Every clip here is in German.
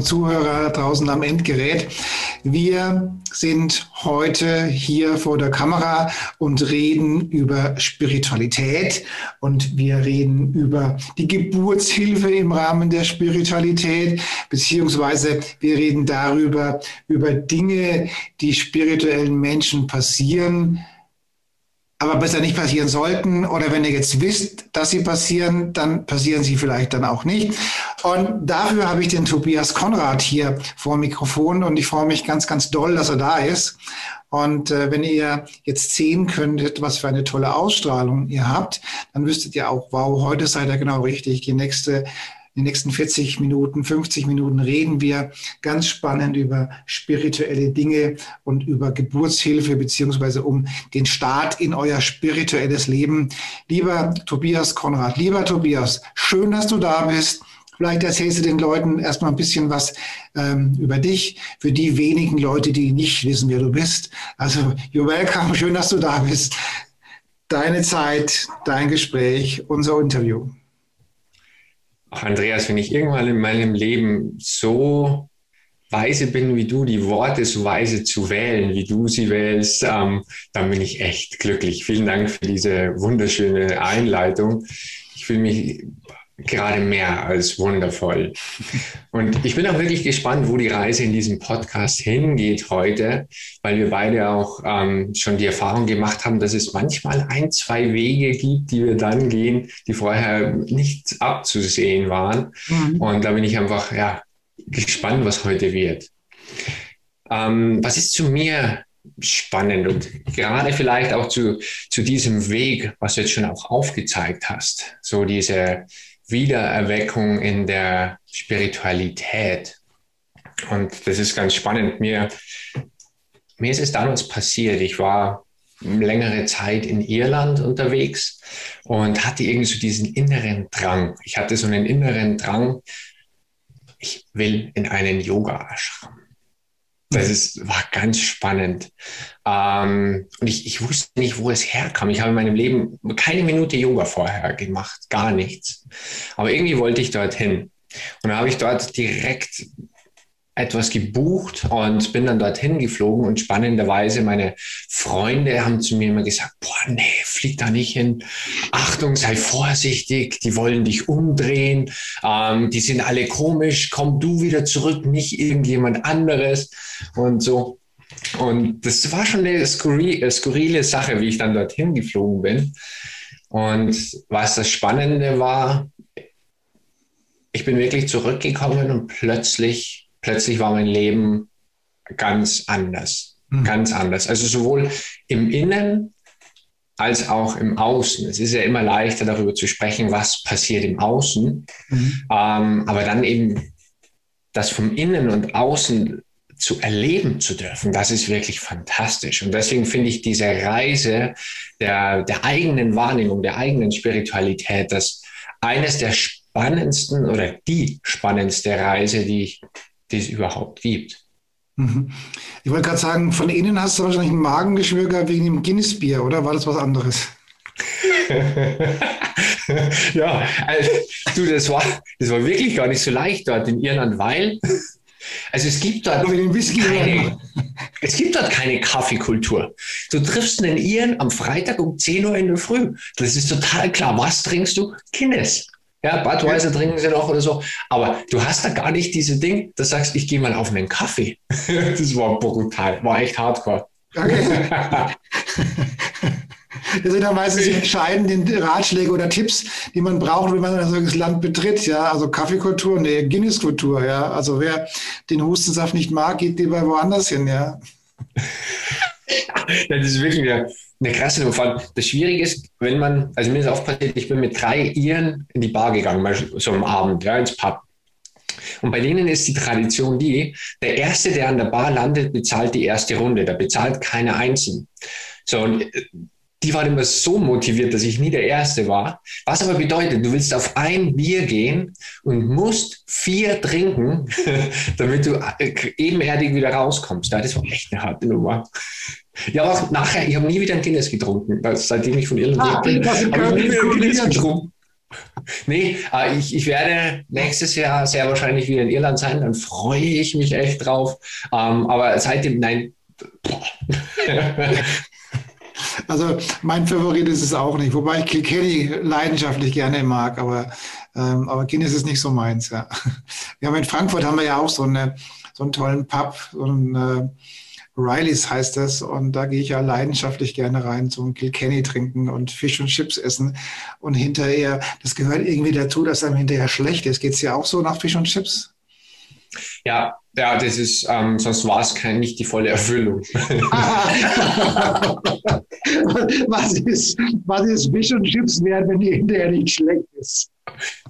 Und Zuhörer draußen am Endgerät. Wir sind heute hier vor der Kamera und reden über Spiritualität und wir reden über die Geburtshilfe im Rahmen der Spiritualität, beziehungsweise wir reden darüber, über Dinge, die spirituellen Menschen passieren, aber besser nicht passieren sollten. Oder wenn ihr jetzt wisst, dass sie passieren, dann passieren sie vielleicht dann auch nicht. Und dafür habe ich den Tobias Konrad hier vor dem Mikrofon und ich freue mich ganz, ganz doll, dass er da ist. Und äh, wenn ihr jetzt sehen könntet, was für eine tolle Ausstrahlung ihr habt, dann wüsstet ihr auch, wow, heute seid ihr genau richtig. Die nächste in den nächsten 40 Minuten, 50 Minuten reden wir ganz spannend über spirituelle Dinge und über Geburtshilfe beziehungsweise um den Start in euer spirituelles Leben. Lieber Tobias Konrad, lieber Tobias, schön, dass du da bist. Vielleicht erzählst du den Leuten erstmal ein bisschen was ähm, über dich, für die wenigen Leute, die nicht wissen, wer du bist. Also, you're welcome, schön, dass du da bist. Deine Zeit, dein Gespräch, unser Interview. Ach, Andreas, wenn ich irgendwann in meinem Leben so weise bin wie du, die Worte so weise zu wählen, wie du sie wählst, ähm, dann bin ich echt glücklich. Vielen Dank für diese wunderschöne Einleitung. Ich fühle mich gerade mehr als wundervoll. Und ich bin auch wirklich gespannt, wo die Reise in diesem Podcast hingeht heute, weil wir beide auch ähm, schon die Erfahrung gemacht haben, dass es manchmal ein, zwei Wege gibt, die wir dann gehen, die vorher nicht abzusehen waren. Mhm. Und da bin ich einfach ja, gespannt, was heute wird. Ähm, was ist zu mir spannend und gerade vielleicht auch zu, zu diesem Weg, was du jetzt schon auch aufgezeigt hast, so diese Wiedererweckung in der Spiritualität. Und das ist ganz spannend. Mir, mir ist es damals passiert. Ich war längere Zeit in Irland unterwegs und hatte irgendwie so diesen inneren Drang. Ich hatte so einen inneren Drang, ich will in einen Yoga-Ashram. Das ist, war ganz spannend. Ähm, und ich, ich wusste nicht, wo es herkam. Ich habe in meinem Leben keine Minute Yoga vorher gemacht, gar nichts. Aber irgendwie wollte ich dorthin. Und dann habe ich dort direkt etwas gebucht und bin dann dorthin geflogen und spannenderweise meine Freunde haben zu mir immer gesagt, boah, nee, flieg da nicht hin. Achtung, sei vorsichtig, die wollen dich umdrehen, ähm, die sind alle komisch, komm du wieder zurück, nicht irgendjemand anderes und so. Und das war schon eine skurrile, skurrile Sache, wie ich dann dorthin geflogen bin. Und was das Spannende war, ich bin wirklich zurückgekommen und plötzlich plötzlich war mein Leben ganz anders. Mhm. Ganz anders. Also sowohl im Innen als auch im Außen. Es ist ja immer leichter darüber zu sprechen, was passiert im Außen. Mhm. Ähm, aber dann eben das vom Innen und Außen zu erleben zu dürfen, das ist wirklich fantastisch. Und deswegen finde ich diese Reise der, der eigenen Wahrnehmung, der eigenen Spiritualität, das eines der spannendsten oder die spannendste Reise, die ich die es überhaupt gibt. Mhm. Ich wollte gerade sagen, von innen hast du wahrscheinlich einen Magengeschwür gehabt wegen dem Guinness-Bier, oder war das was anderes? ja, also, du, das war, das war wirklich gar nicht so leicht dort in Irland, weil also es gibt dort keine, es gibt dort keine Kaffeekultur. Du triffst einen Iren am Freitag um 10 Uhr in der Früh. Das ist total klar. Was trinkst du? Guinness. Ja, Budweiser trinken sie noch oder so. Aber du hast da gar nicht diese Ding, dass du sagst, ich gehe mal auf einen Kaffee. das war brutal, war echt hardcore. Okay. Das sind ja meistens die entscheidenden Ratschläge oder Tipps, die man braucht, wenn man ein solches Land betritt. Ja, also Kaffeekultur, nee, Guinness-Kultur. Ja, also wer den Hustensaft nicht mag, geht lieber woanders hin. Ja. das ist wirklich eine, eine krasse Nummer. Das Schwierige ist, wenn man, also mir ist auch passiert, ich bin mit drei Iren in die Bar gegangen, so am Abend, ja, ins Pub. Und bei denen ist die Tradition die, der Erste, der an der Bar landet, bezahlt die erste Runde. Da bezahlt keiner einzeln. So, und äh, die waren immer so motiviert, dass ich nie der Erste war. Was aber bedeutet, du willst auf ein Bier gehen und musst vier trinken, damit du äh, ebenerdig wieder rauskommst. Das war echt eine harte Nummer. Ja, auch nachher, ich habe nie wieder ein Guinness getrunken, seitdem ich von Irland ah, bin. Habe ich nie wieder ein Guinness getrunken. Nee, äh, ich, ich werde nächstes Jahr sehr wahrscheinlich wieder in Irland sein, dann freue ich mich echt drauf. Ähm, aber seitdem, nein. Also mein Favorit ist es auch nicht, wobei ich Kilkenny leidenschaftlich gerne mag, aber, ähm, aber Guinness ist nicht so meins. Ja. Wir haben in Frankfurt haben wir ja auch so, eine, so einen tollen Pub, so einen äh, Rileys heißt das und da gehe ich ja leidenschaftlich gerne rein zum Kilkenny trinken und Fisch und Chips essen und hinterher, das gehört irgendwie dazu, dass einem hinterher schlecht ist. Geht es ja auch so nach Fisch und Chips? Ja, ja, das ist, ähm, sonst war es kein, nicht die volle Erfüllung. was, ist, was ist Fisch und Chips wert, wenn die hinterher nicht schlecht ist?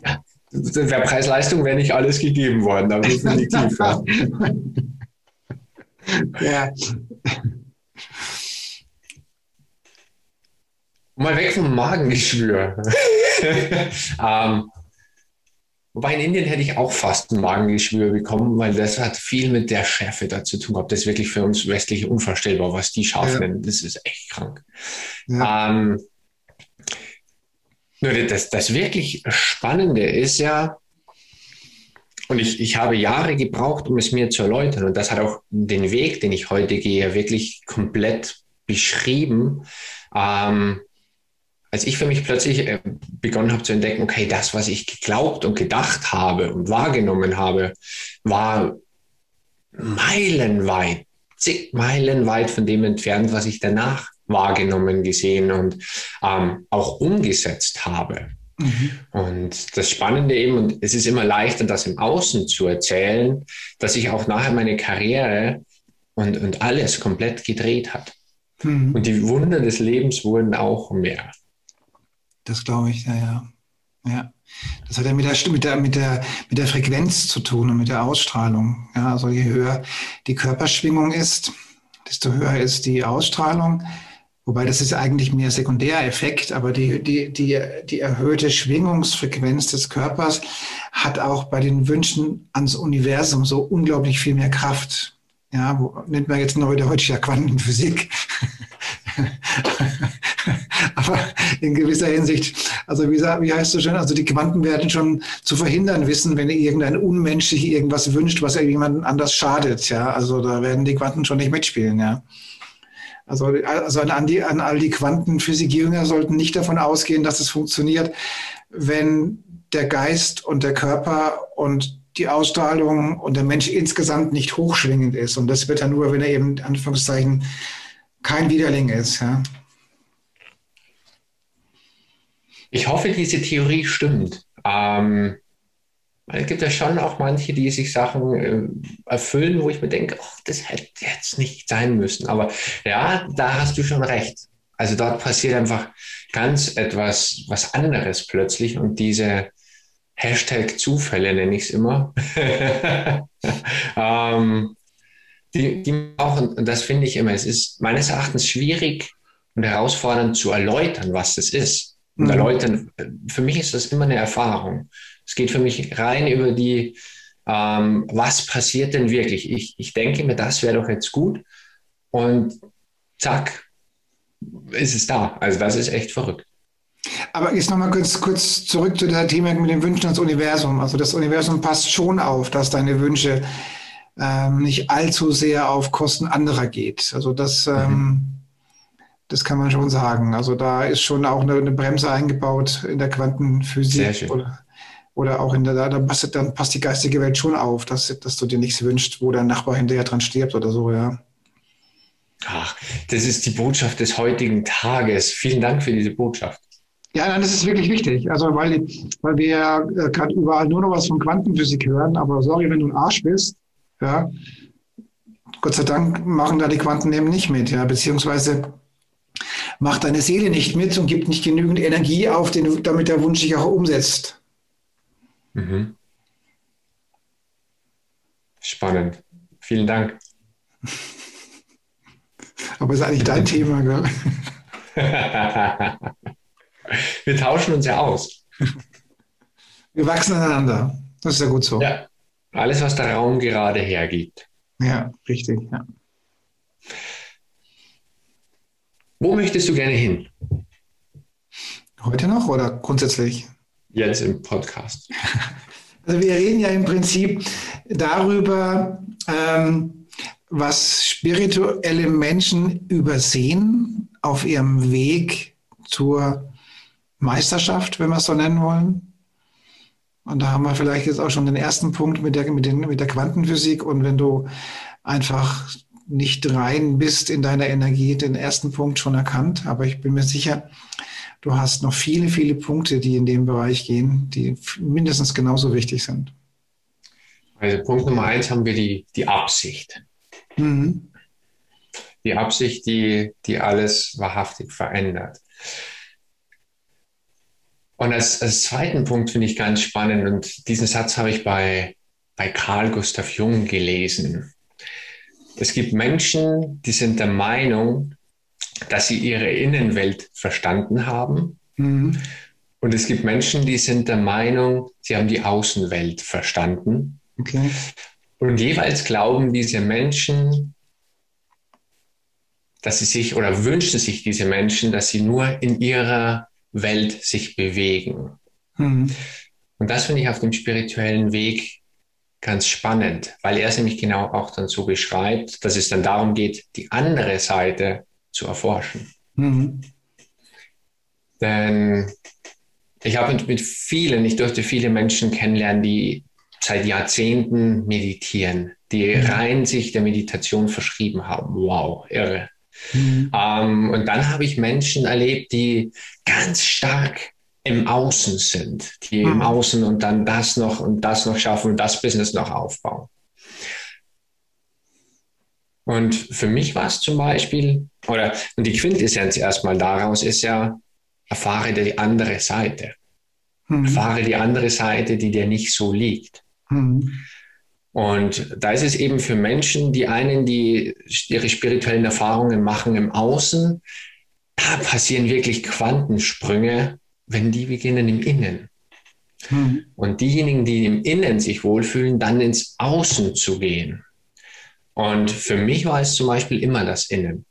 Ja, der Preis-Leistung wäre nicht alles gegeben worden, aber definitiv. ja. Ja. Mal weg vom Magengeschwür. ähm, Wobei in Indien hätte ich auch fast ein Magengeschwür bekommen, weil das hat viel mit der Schärfe da zu tun gehabt. Das ist wirklich für uns Westliche unvorstellbar, was die scharf ja. nennen. Das ist echt krank. Ja. Ähm, nur das, das wirklich Spannende ist ja, und ich, ich habe Jahre gebraucht, um es mir zu erläutern. Und das hat auch den Weg, den ich heute gehe, wirklich komplett beschrieben. Ähm, als ich für mich plötzlich äh, begonnen habe zu entdecken, okay, das, was ich geglaubt und gedacht habe und wahrgenommen habe, war meilenweit, zig Meilen weit von dem entfernt, was ich danach wahrgenommen, gesehen und ähm, auch umgesetzt habe. Mhm. Und das Spannende eben, und es ist immer leichter, das im Außen zu erzählen, dass sich auch nachher meine Karriere und, und alles komplett gedreht hat. Mhm. Und die Wunder des Lebens wurden auch mehr. Das glaube ich, ja, ja. Ja. Das hat ja mit der, mit, der, mit, der, mit der Frequenz zu tun und mit der Ausstrahlung. Ja, also je höher die Körperschwingung ist, desto höher ist die Ausstrahlung. Wobei das ist eigentlich mehr Sekundäreffekt, aber die, die, die, die erhöhte Schwingungsfrequenz des Körpers hat auch bei den Wünschen ans Universum so unglaublich viel mehr Kraft. Ja, wo, nennt man jetzt neu der heutige Quantenphysik. aber in gewisser Hinsicht, also wie, wie heißt es schon, also die Quanten werden schon zu verhindern wissen, wenn irgendein unmenschlich irgendwas wünscht, was irgendjemandem anders schadet, ja. Also da werden die Quanten schon nicht mitspielen, ja. Also, also an, die, an all die Quantenphysikjünger sollten nicht davon ausgehen, dass es funktioniert, wenn der Geist und der Körper und die Ausstrahlung und der Mensch insgesamt nicht hochschwingend ist. Und das wird dann nur, wenn er eben, Anführungszeichen, kein Widerling ist. Ja. Ich hoffe, diese Theorie stimmt. Ähm, es gibt ja schon auch manche, die sich Sachen äh, erfüllen, wo ich mir denke, oh, das hätte jetzt nicht sein müssen. Aber ja, da hast du schon recht. Also dort passiert einfach ganz etwas, was anderes plötzlich und diese Hashtag Zufälle nenne ich es immer. ähm, die, die auch, und das finde ich immer, es ist meines Erachtens schwierig und herausfordernd zu erläutern, was das ist. Und mhm. erläutern, für mich ist das immer eine Erfahrung. Es geht für mich rein über die, ähm, was passiert denn wirklich? Ich, ich denke mir, das wäre doch jetzt gut. Und zack, ist es da. Also das ist echt verrückt. Aber jetzt nochmal kurz, kurz zurück zu der Thema mit den Wünschen ans Universum. Also das Universum passt schon auf, dass deine Wünsche ähm, nicht allzu sehr auf Kosten anderer geht. Also das, mhm. ähm, das kann man schon sagen. Also da ist schon auch eine, eine Bremse eingebaut in der Quantenphysik oder, oder auch in der, da passt, dann passt die geistige Welt schon auf, dass, dass du dir nichts wünschst, wo dein Nachbar hinterher dran stirbt oder so, ja. Ach, das ist die Botschaft des heutigen Tages. Vielen Dank für diese Botschaft. Ja, nein, das ist wirklich wichtig. Also, weil, weil wir ja äh, gerade überall nur noch was von Quantenphysik hören, aber sorry, wenn du ein Arsch bist, ja, Gott sei Dank machen da die Quanten eben nicht mit, ja, beziehungsweise macht deine Seele nicht mit und gibt nicht genügend Energie auf, den, damit der Wunsch sich auch umsetzt. Mhm. spannend. Vielen Dank. Aber ist eigentlich dein Thema, gell? Wir tauschen uns ja aus. Wir wachsen aneinander. Das ist ja gut so. Ja, alles, was der Raum gerade hergibt. Ja, richtig. Ja. Wo möchtest du gerne hin? Heute noch oder grundsätzlich? Jetzt im Podcast. Also wir reden ja im Prinzip darüber, ähm, was spirituelle Menschen übersehen auf ihrem Weg zur Meisterschaft, wenn wir es so nennen wollen. Und da haben wir vielleicht jetzt auch schon den ersten Punkt mit der, mit, den, mit der Quantenphysik. Und wenn du einfach nicht rein bist in deiner Energie, den ersten Punkt schon erkannt. Aber ich bin mir sicher, du hast noch viele, viele Punkte, die in dem Bereich gehen, die mindestens genauso wichtig sind. Also Punkt Nummer eins haben wir die, die Absicht. Mhm. Die Absicht, die, die alles wahrhaftig verändert. Und als, als zweiten Punkt finde ich ganz spannend, und diesen Satz habe ich bei, bei Carl Gustav Jung gelesen. Es gibt Menschen, die sind der Meinung, dass sie ihre Innenwelt verstanden haben. Mhm. Und es gibt Menschen, die sind der Meinung, sie haben die Außenwelt verstanden. Okay. Und jeweils glauben diese Menschen, dass sie sich oder wünschen sich diese Menschen, dass sie nur in ihrer Welt sich bewegen. Mhm. Und das finde ich auf dem spirituellen Weg ganz spannend, weil er es nämlich genau auch dann so beschreibt, dass es dann darum geht, die andere Seite zu erforschen. Mhm. Denn ich habe mit vielen, ich durfte viele Menschen kennenlernen, die seit Jahrzehnten meditieren, die mhm. rein sich der Meditation verschrieben haben. Wow, irre. Mhm. Ähm, und dann habe ich Menschen erlebt, die ganz stark im Außen sind, die mhm. im Außen und dann das noch und das noch schaffen und das Business noch aufbauen. Und für mich war es zum Beispiel, oder und die Quintessenz erstmal daraus ist ja, erfahre die andere Seite. Mhm. Erfahre die andere Seite, die dir nicht so liegt. Mhm. Und da ist es eben für Menschen, die einen, die ihre spirituellen Erfahrungen machen im Außen, da passieren wirklich Quantensprünge, wenn die beginnen im Innen. Mhm. Und diejenigen, die im Innen sich wohlfühlen, dann ins Außen zu gehen. Und für mich war es zum Beispiel immer das Innen.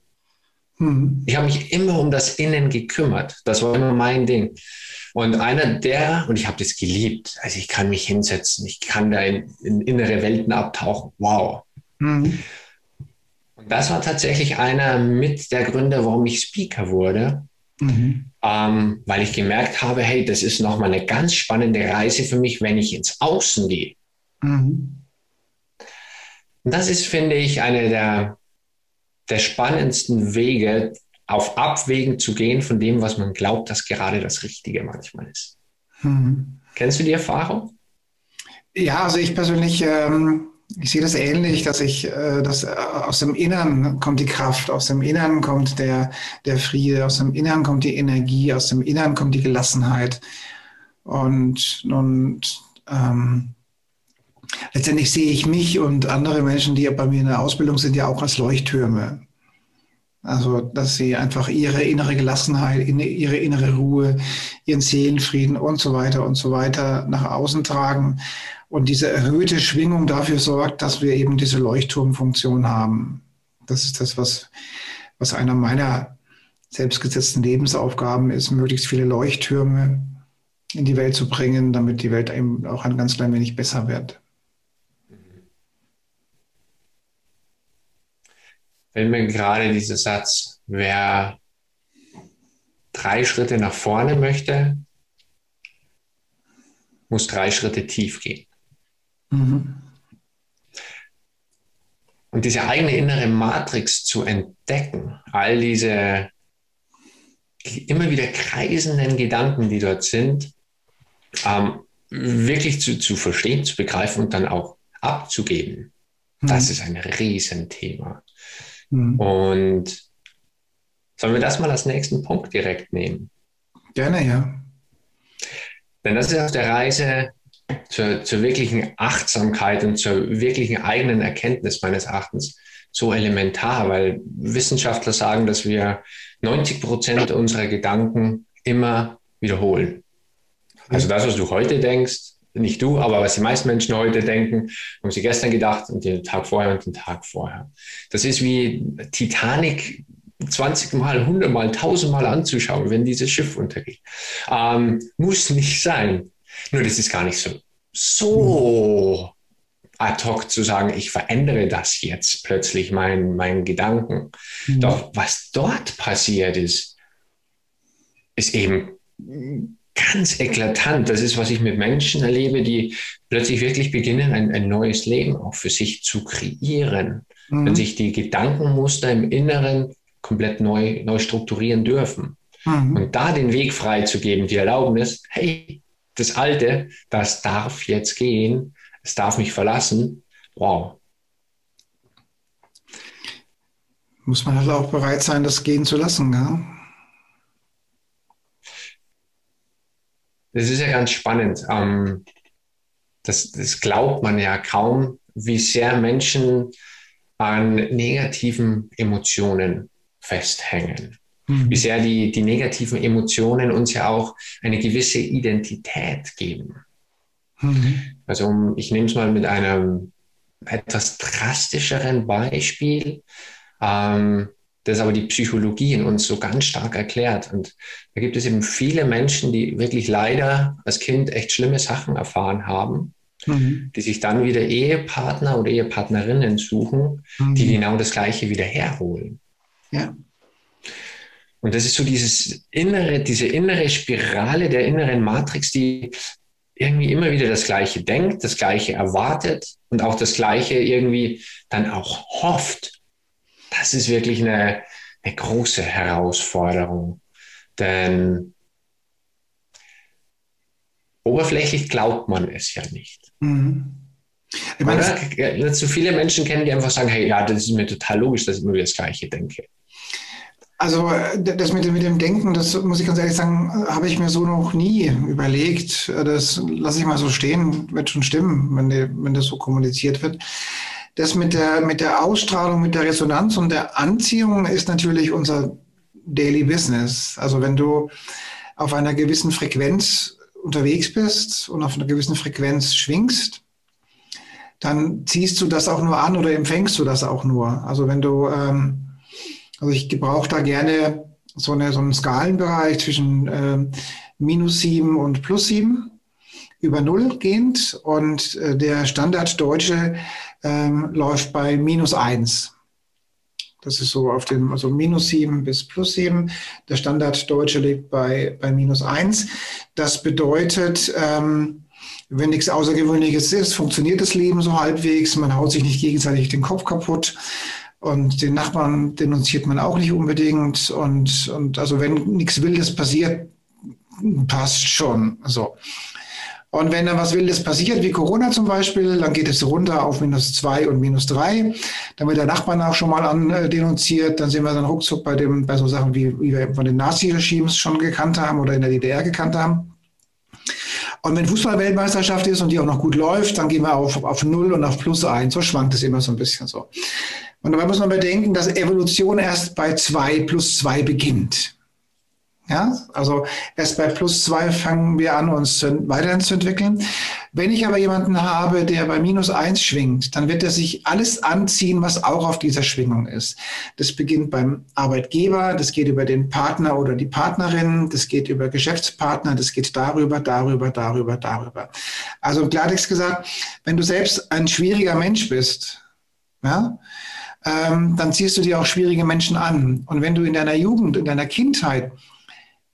Mhm. Ich habe mich immer um das Innen gekümmert. Das war immer mein Ding. Und einer der, und ich habe das geliebt, also ich kann mich hinsetzen, ich kann da in, in innere Welten abtauchen. Wow. Mhm. Und das war tatsächlich einer mit der Gründe, warum ich Speaker wurde. Mhm. Ähm, weil ich gemerkt habe, hey, das ist nochmal eine ganz spannende Reise für mich, wenn ich ins Außen gehe. Mhm. Und das ist, finde ich, eine der, der spannendsten Wege, auf Abwägen zu gehen von dem, was man glaubt, dass gerade das Richtige manchmal ist. Mhm. Kennst du die Erfahrung? Ja, also ich persönlich, ähm, ich sehe das ähnlich, dass ich, äh, dass äh, aus dem Innern kommt die Kraft, aus dem Innern kommt der, der Friede, aus dem Innern kommt die Energie, aus dem Innern kommt die Gelassenheit. Und, und ähm, letztendlich sehe ich mich und andere Menschen, die bei mir in der Ausbildung sind, ja auch als Leuchttürme. Also, dass sie einfach ihre innere Gelassenheit, ihre innere Ruhe, ihren Seelenfrieden und so weiter und so weiter nach außen tragen. Und diese erhöhte Schwingung dafür sorgt, dass wir eben diese Leuchtturmfunktion haben. Das ist das, was, was einer meiner selbstgesetzten Lebensaufgaben ist, möglichst viele Leuchttürme in die Welt zu bringen, damit die Welt eben auch ein ganz klein wenig besser wird. Fällt mir gerade dieser Satz, wer drei Schritte nach vorne möchte, muss drei Schritte tief gehen. Mhm. Und diese eigene innere Matrix zu entdecken, all diese immer wieder kreisenden Gedanken, die dort sind, ähm, wirklich zu, zu verstehen, zu begreifen und dann auch abzugeben, mhm. das ist ein Riesenthema. Mhm. Und sollen wir das mal als nächsten Punkt direkt nehmen? Gerne, ja. Denn das ist auf der Reise zur, zur wirklichen Achtsamkeit und zur wirklichen eigenen Erkenntnis meines Erachtens so elementar, weil Wissenschaftler sagen, dass wir 90 Prozent unserer Gedanken immer wiederholen. Also das, was du heute denkst, nicht du, aber was die meisten Menschen heute denken, haben sie gestern gedacht und den Tag vorher und den Tag vorher. Das ist wie Titanic 20 Mal, 100 Mal, 1000 Mal anzuschauen, wenn dieses Schiff untergeht. Ähm, muss nicht sein. Nur das ist gar nicht so, so ad hoc zu sagen, ich verändere das jetzt plötzlich, meinen mein Gedanken. Mhm. Doch was dort passiert ist, ist eben ganz eklatant. Das ist, was ich mit Menschen erlebe, die plötzlich wirklich beginnen, ein, ein neues Leben auch für sich zu kreieren. Mhm. Wenn sich die Gedankenmuster im Inneren komplett neu, neu strukturieren dürfen. Mhm. Und da den Weg freizugeben, die Erlaubnis, hey, das Alte, das darf jetzt gehen, es darf mich verlassen. Wow. Muss man halt auch bereit sein, das gehen zu lassen, ja? Das ist ja ganz spannend. Ähm, das, das glaubt man ja kaum, wie sehr Menschen an negativen Emotionen festhängen. Mhm. Wie sehr die, die negativen Emotionen uns ja auch eine gewisse Identität geben. Mhm. Also ich nehme es mal mit einem etwas drastischeren Beispiel. Ähm, das aber die Psychologie in uns so ganz stark erklärt. Und da gibt es eben viele Menschen, die wirklich leider als Kind echt schlimme Sachen erfahren haben, mhm. die sich dann wieder Ehepartner oder Ehepartnerinnen suchen, mhm. die genau das Gleiche wieder herholen. Ja. Und das ist so dieses innere, diese innere Spirale der inneren Matrix, die irgendwie immer wieder das Gleiche denkt, das Gleiche erwartet und auch das Gleiche irgendwie dann auch hofft das ist wirklich eine, eine große Herausforderung. Denn oberflächlich glaubt man es ja nicht. Mhm. Ich meine, Oder? Zu viele Menschen kennen, die einfach sagen, hey, ja, das ist mir total logisch, dass ich immer wieder das Gleiche denke. Also das mit dem, mit dem Denken, das muss ich ganz ehrlich sagen, habe ich mir so noch nie überlegt. Das lasse ich mal so stehen, wird schon stimmen, wenn, die, wenn das so kommuniziert wird das mit der, mit der Ausstrahlung, mit der Resonanz und der Anziehung ist natürlich unser Daily Business. Also wenn du auf einer gewissen Frequenz unterwegs bist und auf einer gewissen Frequenz schwingst, dann ziehst du das auch nur an oder empfängst du das auch nur. Also wenn du, ähm, also ich gebrauche da gerne so, eine, so einen Skalenbereich zwischen ähm, minus sieben und plus sieben über Null gehend und äh, der Standarddeutsche ähm, läuft bei minus eins. Das ist so auf dem, also minus sieben bis plus sieben. Der Standarddeutsche liegt bei, bei minus eins. Das bedeutet, ähm, wenn nichts Außergewöhnliches ist, funktioniert das Leben so halbwegs. Man haut sich nicht gegenseitig den Kopf kaputt. Und den Nachbarn denunziert man auch nicht unbedingt. Und, und also wenn nichts Wildes passiert, passt schon. So. Und wenn dann was Wildes passiert, wie Corona zum Beispiel, dann geht es runter auf minus zwei und minus drei. Dann wird der Nachbarn auch schon mal andenunziert. Dann sind wir dann ruckzuck bei, dem, bei so Sachen, wie, wie wir von den Nazi-Regimes schon gekannt haben oder in der DDR gekannt haben. Und wenn Fußball-Weltmeisterschaft ist und die auch noch gut läuft, dann gehen wir auf, auf null und auf plus eins. So schwankt es immer so ein bisschen so. Und dabei muss man bedenken, dass Evolution erst bei zwei plus zwei beginnt. Ja, also erst bei plus zwei fangen wir an, uns weiterhin zu entwickeln. Wenn ich aber jemanden habe, der bei minus eins schwingt, dann wird er sich alles anziehen, was auch auf dieser Schwingung ist. Das beginnt beim Arbeitgeber, das geht über den Partner oder die Partnerin, das geht über Geschäftspartner, das geht darüber, darüber, darüber, darüber. Also Klartext gesagt, wenn du selbst ein schwieriger Mensch bist, ja, ähm, dann ziehst du dir auch schwierige Menschen an. Und wenn du in deiner Jugend, in deiner Kindheit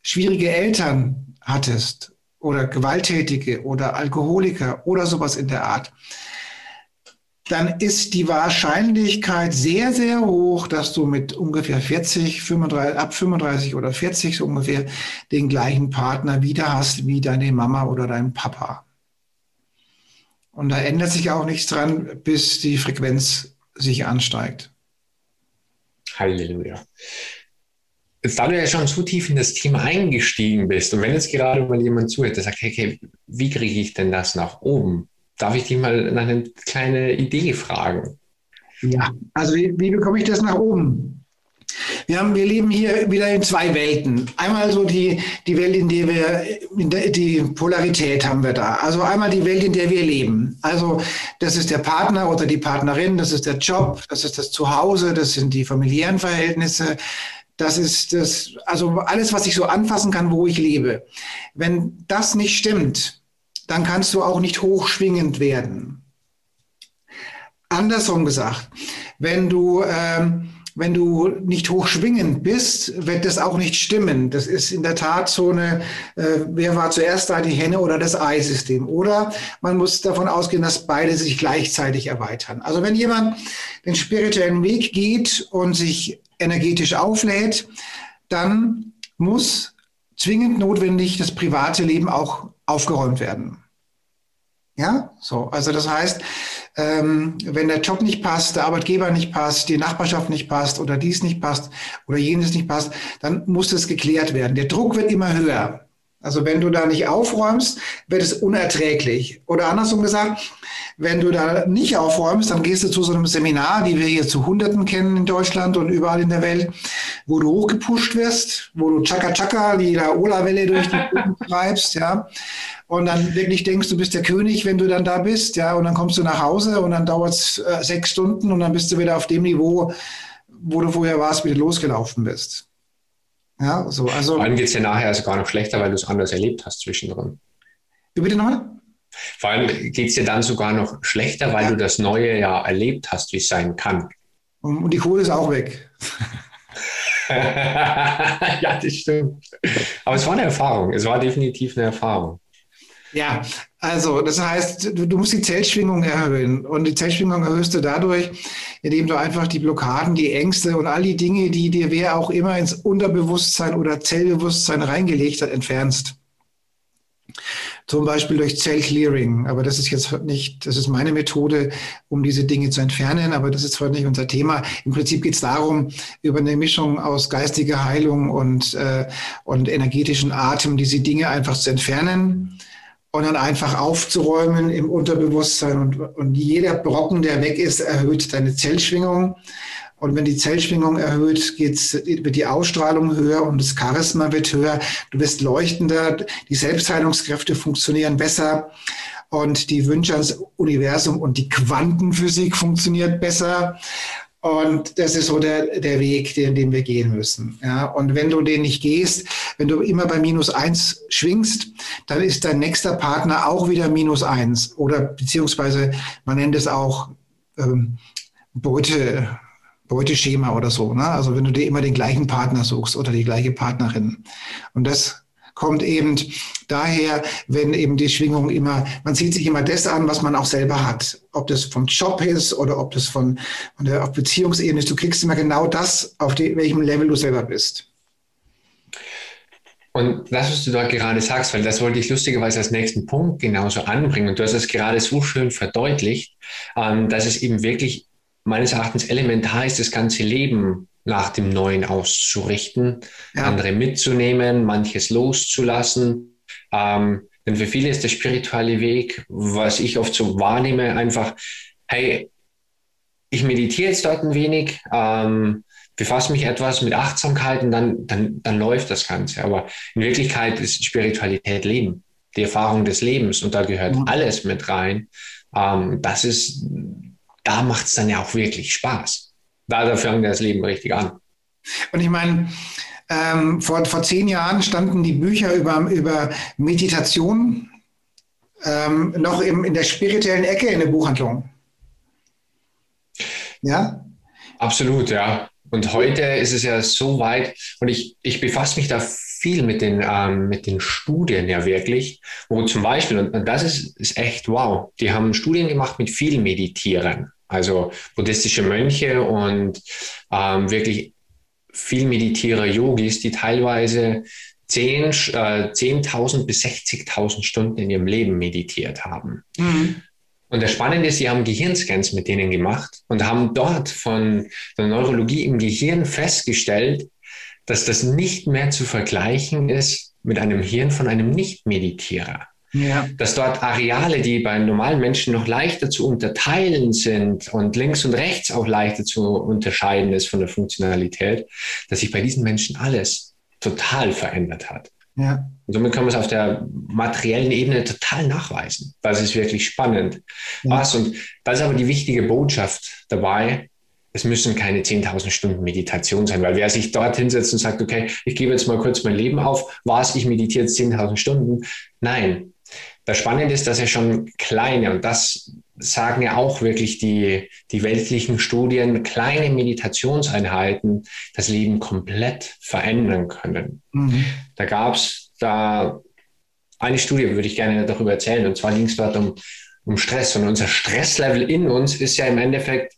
schwierige Eltern hattest oder Gewalttätige oder Alkoholiker oder sowas in der Art, dann ist die Wahrscheinlichkeit sehr, sehr hoch, dass du mit ungefähr 40, 35, ab 35 oder 40 so ungefähr den gleichen Partner wieder hast wie deine Mama oder dein Papa. Und da ändert sich auch nichts dran, bis die Frequenz sich ansteigt. Halleluja da du ja schon so tief in das Thema eingestiegen bist und wenn jetzt gerade mal jemand zuhört, der sagt, hey, hey wie kriege ich denn das nach oben? Darf ich dich mal nach eine kleine Idee fragen? Ja, also wie, wie bekomme ich das nach oben? Wir, haben, wir leben hier wieder in zwei Welten. Einmal so die, die Welt, in der wir, in der, die Polarität haben wir da. Also einmal die Welt, in der wir leben. Also das ist der Partner oder die Partnerin, das ist der Job, das ist das Zuhause, das sind die familiären Verhältnisse, das ist das, also alles, was ich so anfassen kann, wo ich lebe. Wenn das nicht stimmt, dann kannst du auch nicht hochschwingend werden. Andersrum gesagt, wenn du, ähm, wenn du nicht hochschwingend bist, wird das auch nicht stimmen. Das ist in der Tat so eine, äh, wer war zuerst da, die Henne oder das Ei-System. Oder man muss davon ausgehen, dass beide sich gleichzeitig erweitern. Also wenn jemand den spirituellen Weg geht und sich energetisch auflädt, dann muss zwingend notwendig das private Leben auch aufgeräumt werden. Ja, so. Also das heißt, ähm, wenn der Job nicht passt, der Arbeitgeber nicht passt, die Nachbarschaft nicht passt oder dies nicht passt oder jenes nicht passt, dann muss das geklärt werden. Der Druck wird immer höher. Also wenn du da nicht aufräumst, wird es unerträglich. Oder andersrum gesagt, wenn du da nicht aufräumst, dann gehst du zu so einem Seminar, die wir hier zu Hunderten kennen in Deutschland und überall in der Welt, wo du hochgepusht wirst, wo du Chaka Chaka, die Laola-Welle durch die Gruppen treibst, ja. Und dann wirklich denkst, du bist der König, wenn du dann da bist, ja. Und dann kommst du nach Hause und dann dauert es äh, sechs Stunden und dann bist du wieder auf dem Niveau, wo du vorher warst, wie du losgelaufen bist. Ja, so, also. Vor allem geht es ja nachher sogar noch schlechter, weil du es anders erlebt hast zwischendrin. Wie bitte nochmal? Vor allem geht es dir dann sogar noch schlechter, weil ja. du das Neue ja erlebt hast, wie es sein kann. Und die Kohle ist auch weg. ja, das stimmt. Aber es war eine Erfahrung. Es war definitiv eine Erfahrung. Ja, also das heißt, du, du, musst die Zellschwingung erhöhen. Und die Zellschwingung erhöhst du dadurch, indem du einfach die Blockaden, die Ängste und all die Dinge, die dir wer auch immer ins Unterbewusstsein oder Zellbewusstsein reingelegt hat, entfernst. Zum Beispiel durch Zellclearing. Aber das ist jetzt nicht, das ist meine Methode, um diese Dinge zu entfernen. Aber das ist heute nicht unser Thema. Im Prinzip geht es darum, über eine Mischung aus geistiger Heilung und, äh, und energetischen Atem diese Dinge einfach zu entfernen und dann einfach aufzuräumen im Unterbewusstsein. Und, und jeder Brocken, der weg ist, erhöht deine Zellschwingung. Und wenn die Zellschwingung erhöht, geht's, wird die Ausstrahlung höher und das Charisma wird höher. Du wirst leuchtender, die Selbstheilungskräfte funktionieren besser und die Wünsche ans Universum und die Quantenphysik funktioniert besser. Und das ist so der, der Weg, den, den wir gehen müssen. Ja, und wenn du den nicht gehst, wenn du immer bei minus eins schwingst, dann ist dein nächster Partner auch wieder minus eins. Oder beziehungsweise man nennt es auch ähm, Beute, Beuteschema oder so. Ne? Also wenn du dir immer den gleichen Partner suchst oder die gleiche Partnerin. Und das kommt eben daher, wenn eben die Schwingung immer, man zieht sich immer das an, was man auch selber hat. Ob das vom Job ist oder ob das von, von der auf Beziehungsebene ist. Du kriegst immer genau das, auf die, welchem Level du selber bist. Und das, was du da gerade sagst, weil das wollte ich lustigerweise als nächsten Punkt genauso anbringen. Und du hast es gerade so schön verdeutlicht, ähm, dass es eben wirklich meines Erachtens elementar ist, das ganze Leben nach dem Neuen auszurichten, ja. andere mitzunehmen, manches loszulassen. Ähm, denn für viele ist der spirituelle Weg, was ich oft so wahrnehme, einfach, hey, ich meditiere jetzt dort ein wenig, ähm, befasse mich etwas mit Achtsamkeit und dann, dann, dann läuft das Ganze. Aber in Wirklichkeit ist Spiritualität Leben, die Erfahrung des Lebens und da gehört mhm. alles mit rein. Ähm, das ist da macht es dann ja auch wirklich Spaß. Da, fängt das Leben richtig an. Und ich meine, ähm, vor, vor zehn Jahren standen die Bücher über, über Meditation ähm, noch im, in der spirituellen Ecke in der Buchhandlung. Ja? Absolut, ja. Und heute ist es ja so weit, und ich, ich befasse mich da viel mit den, ähm, mit den Studien ja wirklich, wo zum Beispiel, und das ist, ist echt wow, die haben Studien gemacht mit viel Meditieren also buddhistische Mönche und ähm, wirklich viel meditierer Yogis, die teilweise 10, äh, 10.000 bis 60.000 Stunden in ihrem Leben meditiert haben. Mhm. Und das Spannende ist, sie haben Gehirnscans mit denen gemacht und haben dort von der Neurologie im Gehirn festgestellt, dass das nicht mehr zu vergleichen ist mit einem Hirn von einem Nicht-Meditierer. Ja. Dass dort Areale, die bei normalen Menschen noch leichter zu unterteilen sind und links und rechts auch leichter zu unterscheiden ist von der Funktionalität, dass sich bei diesen Menschen alles total verändert hat. Ja. Und somit kann man es auf der materiellen Ebene total nachweisen. Das ist wirklich spannend. Ja. Was? Und das ist aber die wichtige Botschaft dabei. Es müssen keine 10.000 Stunden Meditation sein, weil wer sich dort hinsetzt und sagt, okay, ich gebe jetzt mal kurz mein Leben auf, was, ich meditiere jetzt 10.000 Stunden. Nein, das Spannende ist, dass er schon kleine, und das sagen ja auch wirklich die, die weltlichen Studien, kleine Meditationseinheiten das Leben komplett verändern können. Mhm. Da gab es da eine Studie, würde ich gerne darüber erzählen, und zwar ging es dort um, um Stress. Und unser Stresslevel in uns ist ja im Endeffekt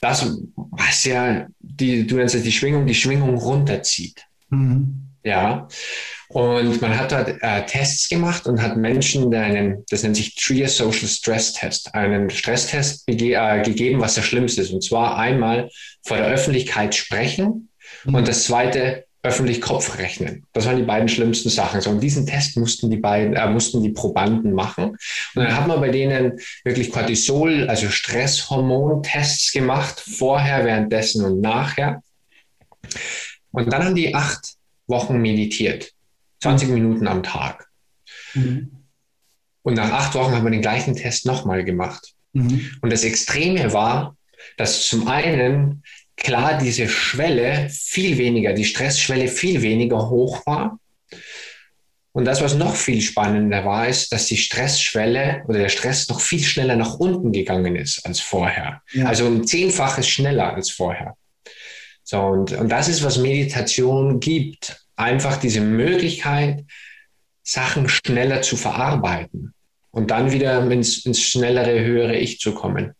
das, was ja die, du nennst es die Schwingung, die Schwingung runterzieht. Mhm. Ja. Und man hat dort äh, Tests gemacht und hat Menschen einen, das nennt sich Trier Social Stress Test, einen Stresstest äh, gegeben, was das Schlimmste ist. Und zwar einmal vor der Öffentlichkeit sprechen mhm. und das zweite öffentlich Kopf rechnen. Das waren die beiden schlimmsten Sachen. So, und diesen Test mussten die beiden, äh, mussten die Probanden machen. Und dann hat man bei denen wirklich Cortisol, also Stresshormontests gemacht, vorher, währenddessen und nachher. Und dann haben die acht Wochen meditiert. 20 Minuten am Tag. Mhm. Und nach acht Wochen haben wir den gleichen Test nochmal gemacht. Mhm. Und das Extreme war, dass zum einen klar diese Schwelle viel weniger, die Stressschwelle viel weniger hoch war. Und das, was noch viel spannender war, ist, dass die Stressschwelle oder der Stress noch viel schneller nach unten gegangen ist als vorher. Ja. Also um zehnfaches schneller als vorher. So, und, und das ist, was Meditation gibt einfach diese Möglichkeit, Sachen schneller zu verarbeiten und dann wieder ins, ins schnellere, höhere Ich zu kommen.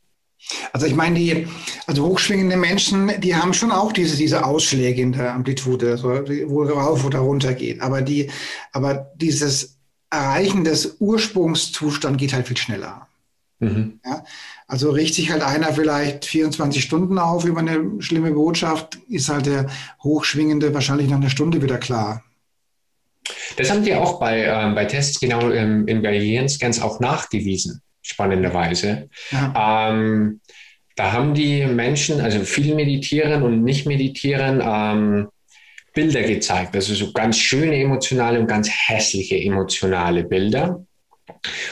Also ich meine, die also hochschwingende Menschen, die haben schon auch diese, diese Ausschläge in der Amplitude, also wo rauf oder runter geht. Aber die, aber dieses Erreichen des Ursprungszustands geht halt viel schneller. Mhm. Ja? Also riecht sich halt einer vielleicht 24 Stunden auf über eine schlimme Botschaft, ist halt der Hochschwingende wahrscheinlich nach einer Stunde wieder klar. Das haben die auch bei, ähm, bei Tests genau ähm, in Gehirnscans auch nachgewiesen, spannenderweise. Ja. Ähm, da haben die Menschen, also viel meditieren und nicht meditieren, ähm, Bilder gezeigt. Also so ganz schöne emotionale und ganz hässliche emotionale Bilder.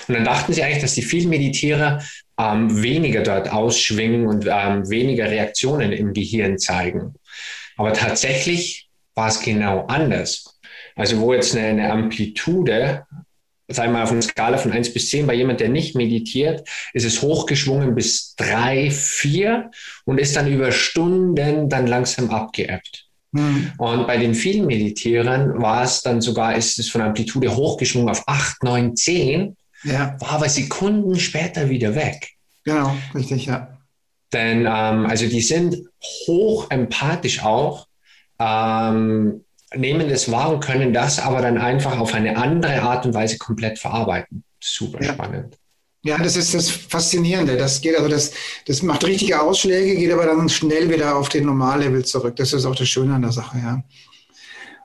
Und dann dachten sie eigentlich, dass die vielen Meditierer ähm, weniger dort ausschwingen und ähm, weniger Reaktionen im Gehirn zeigen. Aber tatsächlich war es genau anders. Also wo jetzt eine, eine Amplitude, sagen wir mal auf einer Skala von 1 bis 10, bei jemand, der nicht meditiert, ist es hochgeschwungen bis 3, 4 und ist dann über Stunden dann langsam abgeebbt. Mhm. Und bei den vielen Meditierern war es dann sogar, ist es von Amplitude hochgeschwungen auf 8, 9, 10, ja. war aber Sekunden später wieder weg. Genau, richtig, ja. Denn ähm, also die sind hoch empathisch auch, ähm, nehmen das wahr und können das aber dann einfach auf eine andere Art und Weise komplett verarbeiten. Super ja. spannend. Ja, das ist das Faszinierende. Das geht also, das, das macht richtige Ausschläge, geht aber dann schnell wieder auf den Normallevel zurück. Das ist auch das Schöne an der Sache, ja.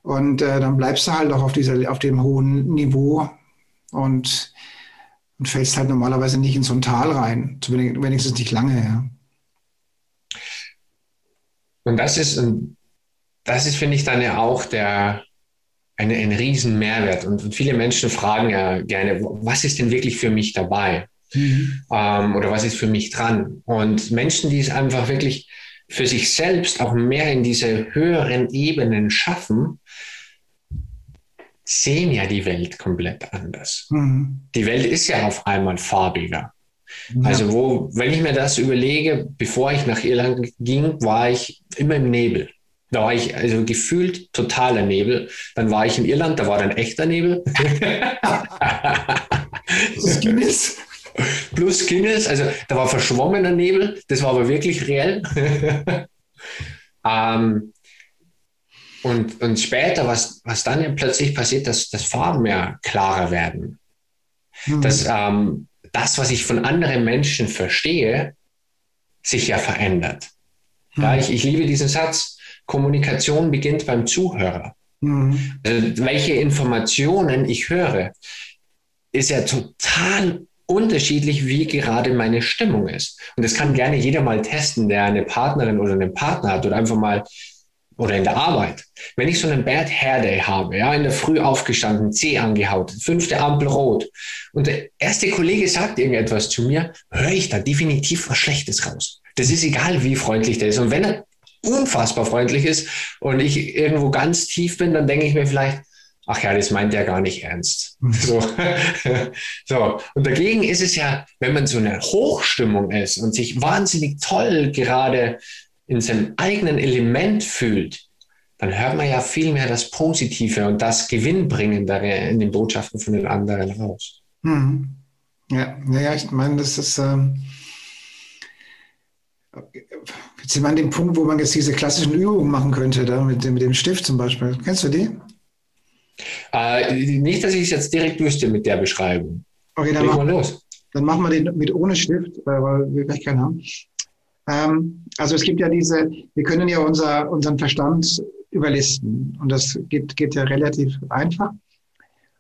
Und äh, dann bleibst du halt auch auf dieser, auf dem hohen Niveau und, und fällst halt normalerweise nicht in so ein Tal rein. Zumindest wenigstens nicht lange, ja. Und das ist, das ist, finde ich, dann ja auch der, eine, ein riesen Mehrwert. Und, und, viele Menschen fragen ja gerne, was ist denn wirklich für mich dabei? Mhm. Ähm, oder was ist für mich dran? Und Menschen, die es einfach wirklich für sich selbst auch mehr in diese höheren Ebenen schaffen, sehen ja die Welt komplett anders. Mhm. Die Welt ist ja auf einmal farbiger. Ja. Also wo, wenn ich mir das überlege, bevor ich nach Irland ging, war ich immer im Nebel. Da war ich also gefühlt totaler Nebel. Dann war ich in Irland, da war dann echter Nebel. Plus Guinness. Plus Guinness, also da war verschwommener Nebel, das war aber wirklich reell. ähm, und, und später, was, was dann ja plötzlich passiert, dass, dass Farben ja klarer werden. Mhm. Dass ähm, das, was ich von anderen Menschen verstehe, sich ja verändert. Mhm. Ja, ich, ich liebe diesen Satz, Kommunikation beginnt beim Zuhörer. Mhm. Also, welche Informationen ich höre, ist ja total unterschiedlich, wie gerade meine Stimmung ist. Und das kann gerne jeder mal testen, der eine Partnerin oder einen Partner hat oder einfach mal oder in der Arbeit. Wenn ich so einen Bad Hair Day habe, ja, in der Früh aufgestanden, Zeh angehaut, fünfte Ampel rot und der erste Kollege sagt irgendetwas zu mir, höre ich da definitiv was Schlechtes raus. Das ist egal, wie freundlich der ist. Und wenn er unfassbar freundlich ist und ich irgendwo ganz tief bin, dann denke ich mir vielleicht, ach ja, das meint er gar nicht ernst. Mhm. So. so. Und dagegen ist es ja, wenn man so eine Hochstimmung ist und sich wahnsinnig toll gerade in seinem eigenen Element fühlt, dann hört man ja viel mehr das Positive und das Gewinnbringendere in den Botschaften von den anderen raus. Mhm. Ja, naja, ich meine, das ist. Ähm Jetzt sind wir an dem Punkt, wo man jetzt diese klassischen Übungen machen könnte, da mit, dem, mit dem Stift zum Beispiel. Kennst du die? Äh, nicht, dass ich es jetzt direkt wüsste mit der Beschreibung. Okay, dann, machen, los. dann machen wir den mit ohne Stift, weil wir gleich keinen haben. Ähm, also es gibt ja diese, wir können ja unser, unseren Verstand überlisten und das geht, geht ja relativ einfach.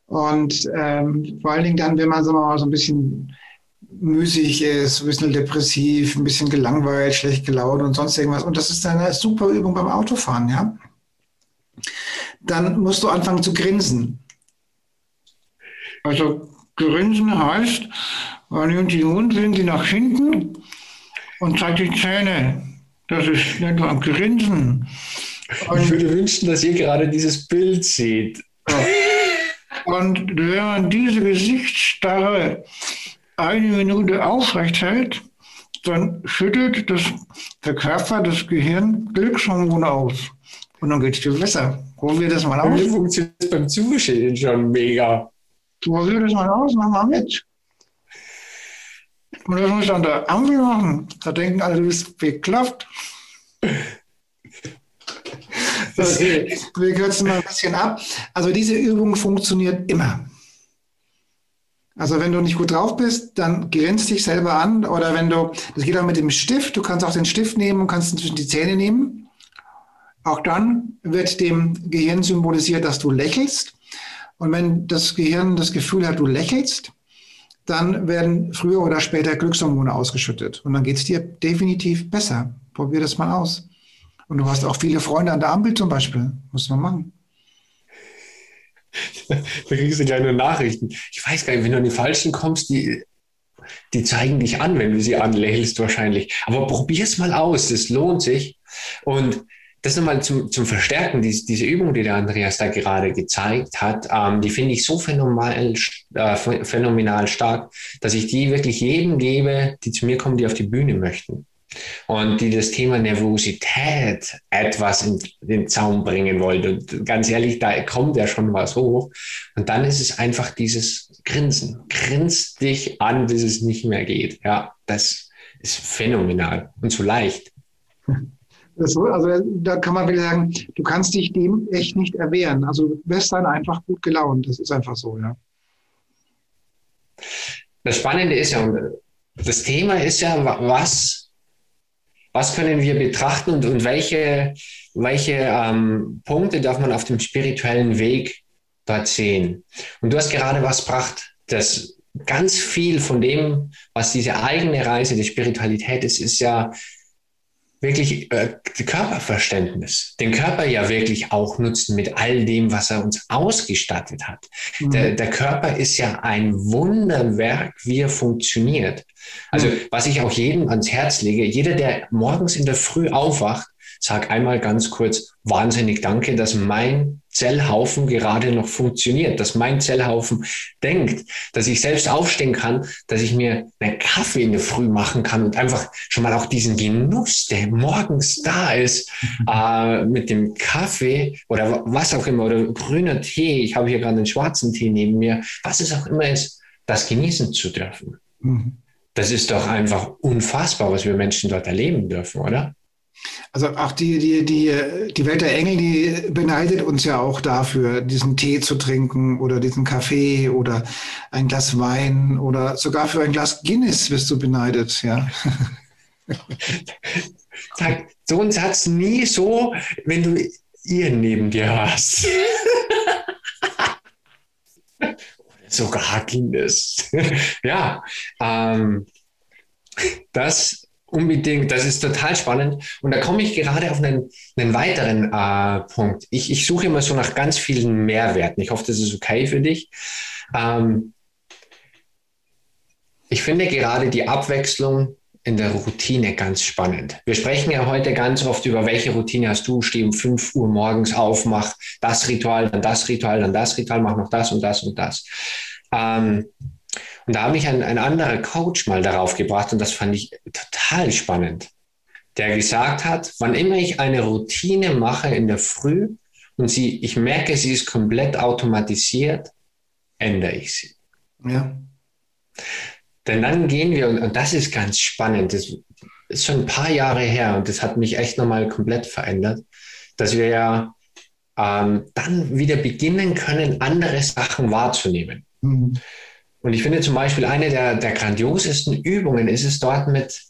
Und ähm, vor allen Dingen dann, wenn man sagen wir mal, so ein bisschen müßig ist, ein bisschen depressiv, ein bisschen gelangweilt, schlecht gelaunt und sonst irgendwas. Und das ist eine super Übung beim Autofahren, ja dann musst du anfangen zu grinsen. Also grinsen heißt, man nimmt die Mundwinkel nach hinten und zeigt die Zähne. Das ist nicht nur am Grinsen. Und ich würde wünschen, dass ihr gerade dieses Bild seht. Und wenn man diese Gesichtsstarre eine Minute aufrecht hält, dann schüttet das, der Körper, das Gehirn Glückshormone aus. Und dann geht es dir besser. Probier das mal aus. Mir funktioniert beim Zuschauen schon mega. Probier das mal aus, mach mal mit. Und das muss ich an der Ampel machen. Da denken alle, du bist bekloppt. Okay, wir kürzen mal ein bisschen ab. Also diese Übung funktioniert immer. Also wenn du nicht gut drauf bist, dann grenzt dich selber an. Oder wenn du, das geht auch mit dem Stift, du kannst auch den Stift nehmen und kannst ihn zwischen die Zähne nehmen. Auch dann wird dem Gehirn symbolisiert, dass du lächelst. Und wenn das Gehirn das Gefühl hat, du lächelst, dann werden früher oder später Glückshormone ausgeschüttet. Und dann geht es dir definitiv besser. Probier das mal aus. Und du hast auch viele Freunde an der Ampel zum Beispiel. Muss man machen. Da kriegst du gleich nur Nachrichten. Ich weiß gar nicht, wenn du an die Falschen kommst, die, die zeigen dich an, wenn du sie anlächelst wahrscheinlich. Aber probier es mal aus, das lohnt sich. Und das nochmal zum, zum Verstärken, diese, diese Übung, die der Andreas da gerade gezeigt hat, ähm, die finde ich so phänomenal, äh, phänomenal stark, dass ich die wirklich jedem gebe, die zu mir kommen, die auf die Bühne möchten. Und die das Thema Nervosität etwas in den Zaum bringen wollen. Und ganz ehrlich, da kommt ja schon was hoch. Und dann ist es einfach dieses Grinsen. Grins dich an, bis es nicht mehr geht. Ja, das ist phänomenal und so leicht. Das, also da kann man wieder sagen, du kannst dich dem echt nicht erwehren. Also du wirst dann einfach gut gelaunt. Das ist einfach so, ja. Das Spannende ist ja, das Thema ist ja, was, was können wir betrachten und, und welche, welche ähm, Punkte darf man auf dem spirituellen Weg dort sehen. Und du hast gerade was gebracht, das ganz viel von dem, was diese eigene Reise der Spiritualität ist, ist ja wirklich äh, Körperverständnis, den Körper ja wirklich auch nutzen mit all dem, was er uns ausgestattet hat. Mhm. Der, der Körper ist ja ein Wunderwerk, wie er funktioniert. Also mhm. was ich auch jedem ans Herz lege, jeder, der morgens in der Früh aufwacht, sag einmal ganz kurz wahnsinnig danke, dass mein Zellhaufen gerade noch funktioniert, dass mein Zellhaufen denkt, dass ich selbst aufstehen kann, dass ich mir einen Kaffee in der Früh machen kann und einfach schon mal auch diesen Genuss, der morgens da ist, äh, mit dem Kaffee oder was auch immer oder grüner Tee, ich habe hier gerade einen schwarzen Tee neben mir, was es auch immer ist, das genießen zu dürfen. Mhm. Das ist doch einfach unfassbar, was wir Menschen dort erleben dürfen, oder? Also auch die, die, die, die Welt der Engel, die beneidet uns ja auch dafür, diesen Tee zu trinken oder diesen Kaffee oder ein Glas Wein oder sogar für ein Glas Guinness wirst du beneidet, ja. so einen Satz nie so, wenn du ihr neben dir hast. Sogar Guinness. ja, ähm, das unbedingt, das ist total spannend. Und da komme ich gerade auf einen, einen weiteren äh, Punkt. Ich, ich suche immer so nach ganz vielen Mehrwerten. Ich hoffe, das ist okay für dich. Ähm, ich finde gerade die Abwechslung in der Routine ganz spannend. Wir sprechen ja heute ganz oft über, welche Routine hast du, steh um 5 Uhr morgens auf, mach das Ritual, dann das Ritual, dann das Ritual, mach noch das und das und das. Ähm, und da habe ich ein, ein anderer Coach mal darauf gebracht und das fand ich total spannend, der gesagt hat, wann immer ich eine Routine mache in der Früh und sie, ich merke, sie ist komplett automatisiert, ändere ich sie. Ja. Denn dann gehen wir, und, und das ist ganz spannend, das ist schon ein paar Jahre her und das hat mich echt nochmal komplett verändert, dass wir ja ähm, dann wieder beginnen können, andere Sachen wahrzunehmen. Mhm. Und ich finde zum Beispiel eine der, der grandiosesten Übungen ist es dort mit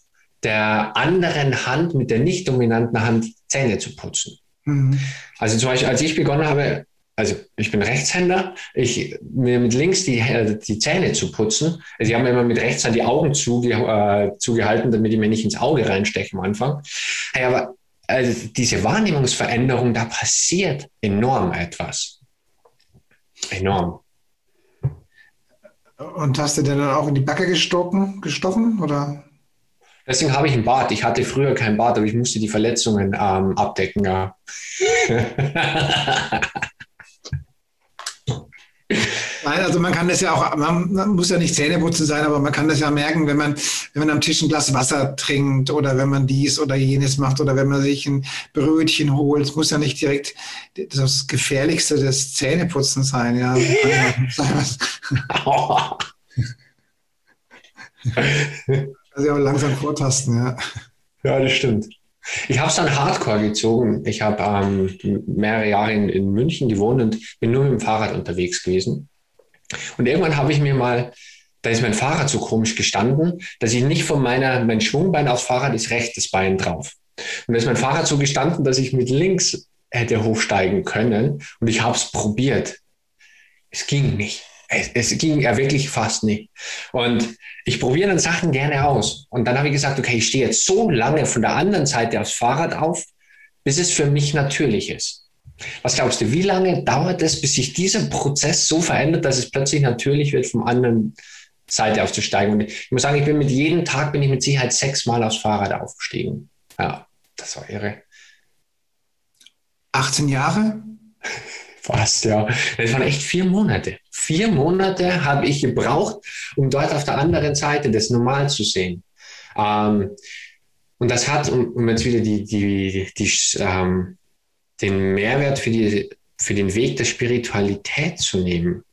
der anderen Hand, mit der nicht dominanten Hand Zähne zu putzen. Mhm. Also zum Beispiel, als ich begonnen habe, also ich bin Rechtshänder, ich, mir mit links die, äh, die Zähne zu putzen. Also ich habe mir immer mit rechts an die Augen zuge, äh, zugehalten, damit ich mir nicht ins Auge reinsteche am Anfang. Hey, aber also diese Wahrnehmungsveränderung, da passiert enorm etwas. Enorm. Und hast du denn dann auch in die Backe gestochen, gestochen oder? Deswegen habe ich ein Bart. Ich hatte früher kein Bart, aber ich musste die Verletzungen ähm, abdecken. Ja. Nein, also man kann das ja auch, man muss ja nicht Zähneputzen sein, aber man kann das ja merken, wenn man, wenn man am Tisch ein Glas Wasser trinkt oder wenn man dies oder jenes macht oder wenn man sich ein Brötchen holt. Es muss ja nicht direkt das Gefährlichste des Zähneputzens sein, ja. also ja langsam vortasten, ja. Ja, das stimmt. Ich habe es dann hardcore gezogen. Ich habe ähm, mehrere Jahre in, in München gewohnt und bin nur mit dem Fahrrad unterwegs gewesen. Und irgendwann habe ich mir mal, da ist mein Fahrrad so komisch gestanden, dass ich nicht von meiner, mein Schwungbein aufs Fahrrad ist rechtes Bein drauf. Und da ist mein Fahrrad so gestanden, dass ich mit links hätte hochsteigen können. Und ich habe es probiert. Es ging nicht. Es, es, ging ja wirklich fast nicht. Und ich probiere dann Sachen gerne aus. Und dann habe ich gesagt, okay, ich stehe jetzt so lange von der anderen Seite aufs Fahrrad auf, bis es für mich natürlich ist. Was glaubst du, wie lange dauert es, bis sich dieser Prozess so verändert, dass es plötzlich natürlich wird, vom anderen Seite aufzusteigen? Und ich muss sagen, ich bin mit jedem Tag bin ich mit Sicherheit sechsmal aufs Fahrrad aufgestiegen. Ja, das war irre. 18 Jahre? Fast, ja. Das waren echt vier Monate. Vier Monate habe ich gebraucht, um dort auf der anderen Seite das normal zu sehen. Ähm, und das hat, um, um, jetzt wieder die, die, die, ähm, den Mehrwert für, die, für den Weg der Spiritualität zu nehmen.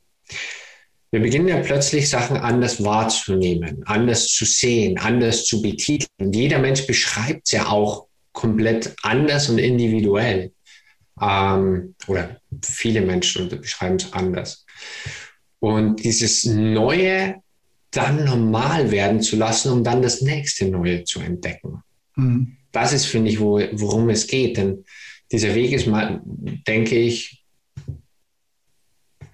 Wir beginnen ja plötzlich Sachen anders wahrzunehmen, anders zu sehen, anders zu betiteln. Jeder Mensch beschreibt es ja auch komplett anders und individuell. Ähm, oder viele Menschen beschreiben es anders. Und dieses Neue dann normal werden zu lassen, um dann das nächste Neue zu entdecken. Mhm. Das ist, finde ich, wo, worum es geht. Denn dieser Weg ist mal, denke ich,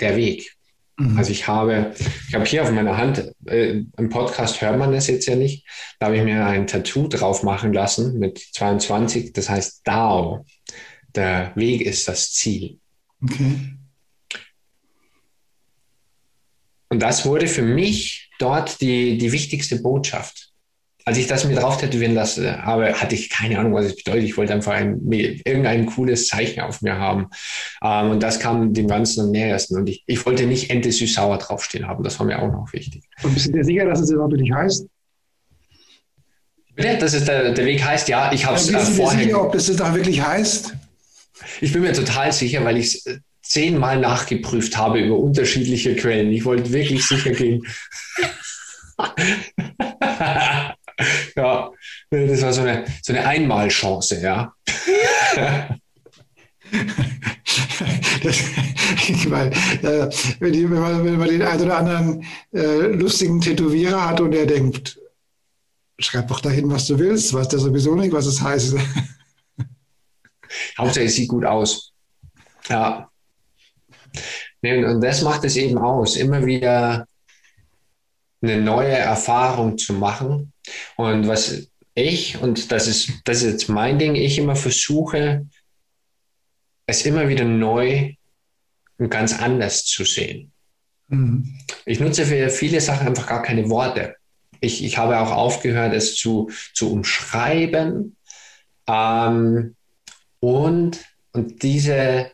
der Weg. Mhm. Also ich habe, ich habe hier auf meiner Hand, äh, im Podcast hört man das jetzt ja nicht, da habe ich mir ein Tattoo drauf machen lassen mit 22, das heißt Dao. Der Weg ist das Ziel. Okay. Und das wurde für mich dort die, die wichtigste Botschaft als ich das mir drauf tätowieren lasse, habe, hatte ich keine Ahnung, was es bedeutet. Ich wollte einfach ein, irgendein cooles Zeichen auf mir haben. Ähm, und das kam dem Ganzen am nähersten. Und ich, ich wollte nicht Ente süß-sauer draufstehen haben. Das war mir auch noch wichtig. Und bist du dir sicher, dass es überhaupt nicht heißt? Bitte, dass es der, der Weg heißt? Ja, ich habe es äh, vorher. Sicher, ob das auch wirklich heißt? Ich bin mir total sicher, weil ich es zehnmal nachgeprüft habe über unterschiedliche Quellen. Ich wollte wirklich sicher gehen. ja, das war so eine, so eine Einmalchance, ja. das, weil, äh, wenn, die, wenn, man, wenn, man, den einen oder anderen äh, lustigen Tätowierer hat und er denkt, schreib doch dahin, was du willst, weiß der sowieso nicht, was es heißt. Hauptsache, es sieht gut aus. Ja. Und das macht es eben aus, immer wieder eine neue Erfahrung zu machen. Und was ich, und das ist, das ist jetzt mein Ding, ich immer versuche, es immer wieder neu und ganz anders zu sehen. Mhm. Ich nutze für viele Sachen einfach gar keine Worte. Ich, ich habe auch aufgehört, es zu, zu umschreiben. Ähm, und, und diese,